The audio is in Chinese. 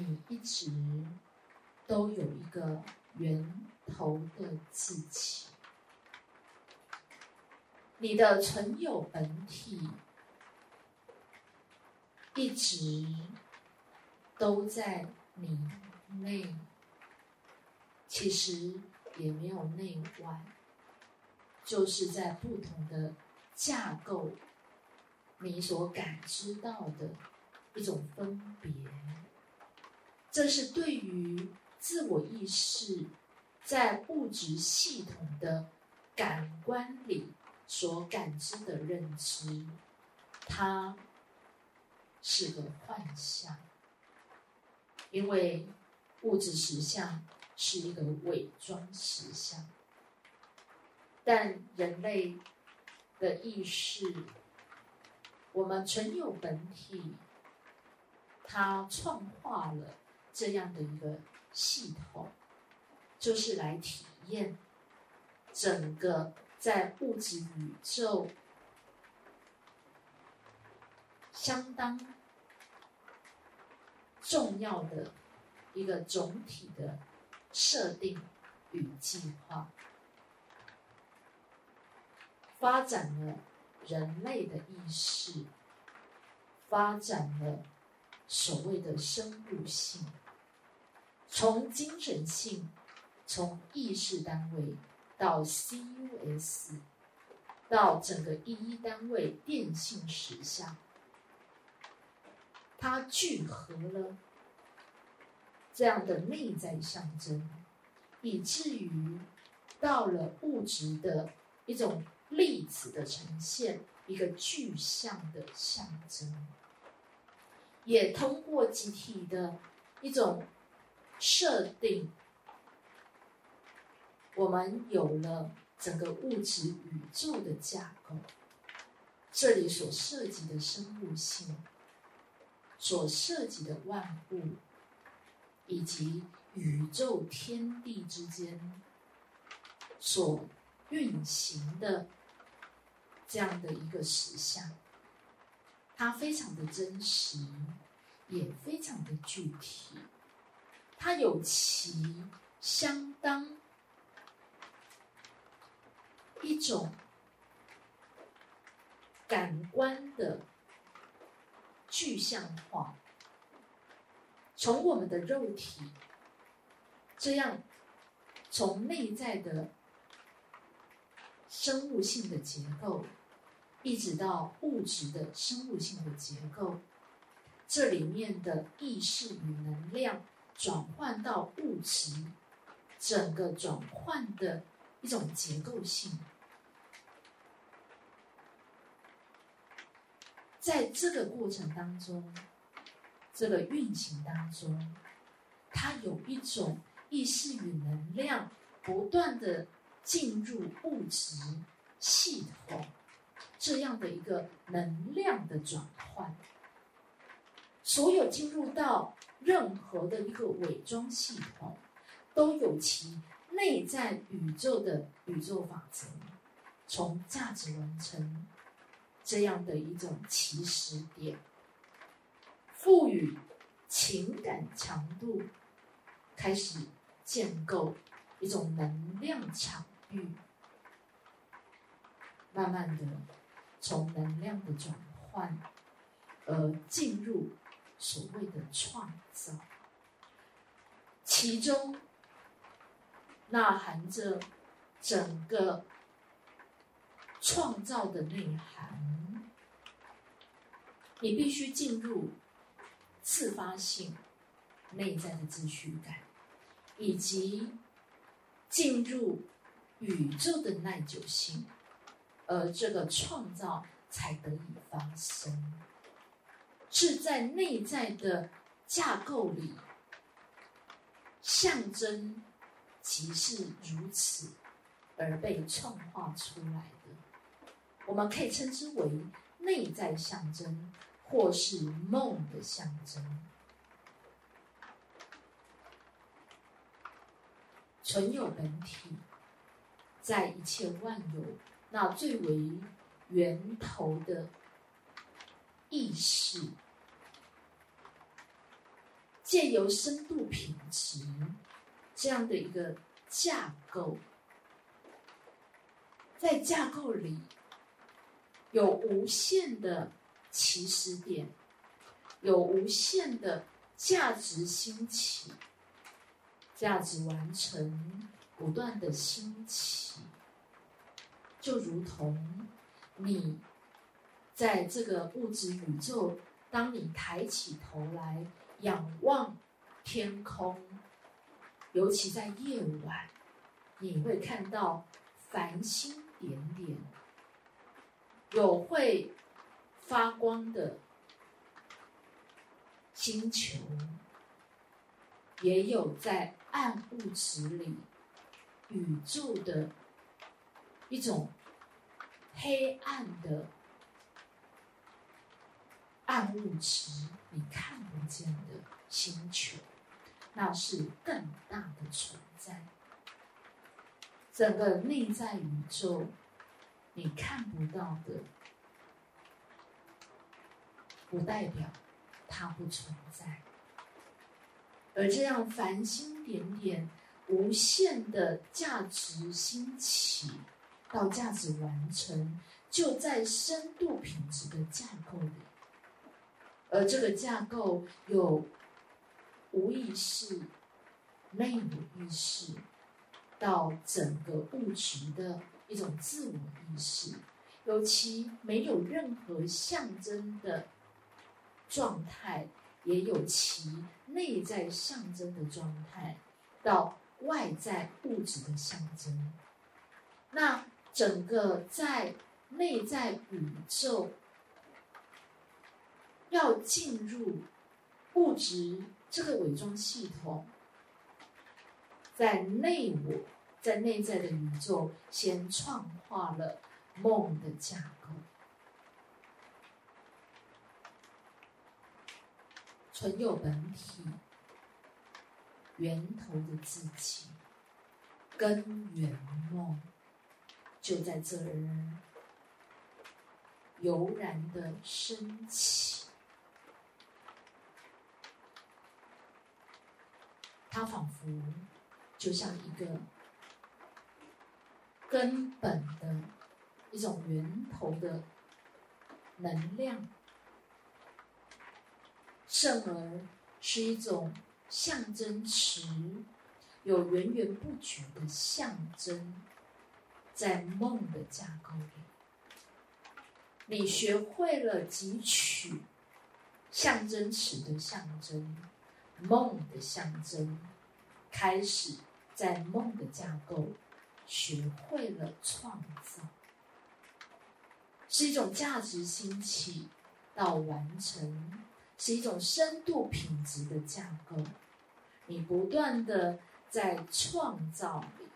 你一直都有一个源头的自己，你的存有本体一直都在你内，其实也没有内外，就是在不同的架构，你所感知到的一种分别。这是对于自我意识在物质系统的感官里所感知的认知，它是个幻象，因为物质实相是一个伪装实相，但人类的意识，我们存有本体，它创化了。这样的一个系统，就是来体验整个在物质宇宙相当重要的一个总体的设定与计划，发展了人类的意识，发展了所谓的生物性。从精神性，从意识单位到 CUS，到整个一一单位电信实相，它聚合了这样的内在象征，以至于到了物质的一种粒子的呈现，一个具象的象征，也通过集体的一种。设定，我们有了整个物质宇宙的架构。这里所涉及的生物性，所涉及的万物，以及宇宙天地之间所运行的这样的一个实相，它非常的真实，也非常的具体。它有其相当一种感官的具象化，从我们的肉体这样从内在的生物性的结构，一直到物质的生物性的结构，这里面的意识与能量。转换到物质，整个转换的一种结构性，在这个过程当中，这个运行当中，它有一种意识与能量不断的进入物质系统，这样的一个能量的转换，所有进入到。任何的一个伪装系统，都有其内在宇宙的宇宙法则，从价值完成这样的一种起始点，赋予情感强度，开始建构一种能量场域，慢慢的从能量的转换而进入。所谓的创造，其中呐含着整个创造的内涵。你必须进入自发性内在的秩序感，以及进入宇宙的耐久性，而这个创造才得以发生。是在内在的架构里，象征即是如此而被创化出来的。我们可以称之为内在象征，或是梦的象征。存有本体，在一切万有那最为源头的。意识。借由深度品质这样的一个架构，在架构里有无限的起始点，有无限的价值兴起，价值完成不断的兴起，就如同你在这个物质宇宙，当你抬起头来。仰望天空，尤其在夜晚，你会看到繁星点点，有会发光的星球，也有在暗物质里宇宙的一种黑暗的暗物质。你看不见的星球，那是更大的存在。整个内在宇宙，你看不到的，不代表它不存在。而这样繁星点点、无限的价值兴起到价值完成，就在深度品质的架构里。而这个架构有无意识、内有意识，到整个物质的一种自我意识，尤其没有任何象征的状态，也有其内在象征的状态，到外在物质的象征。那整个在内在宇宙。要进入物质这个伪装系统，在内我，在内在的宇宙，先创化了梦的架构，存有本体，源头的自己，根源梦，就在这儿油然的升起。它仿佛就像一个根本的一种源头的能量，甚而是一种象征词，有源源不绝的象征，在梦的架构里，你学会了汲取象征词的象征。梦的象征，开始在梦的架构学会了创造，是一种价值兴起到完成，是一种深度品质的架构。你不断的在创造里，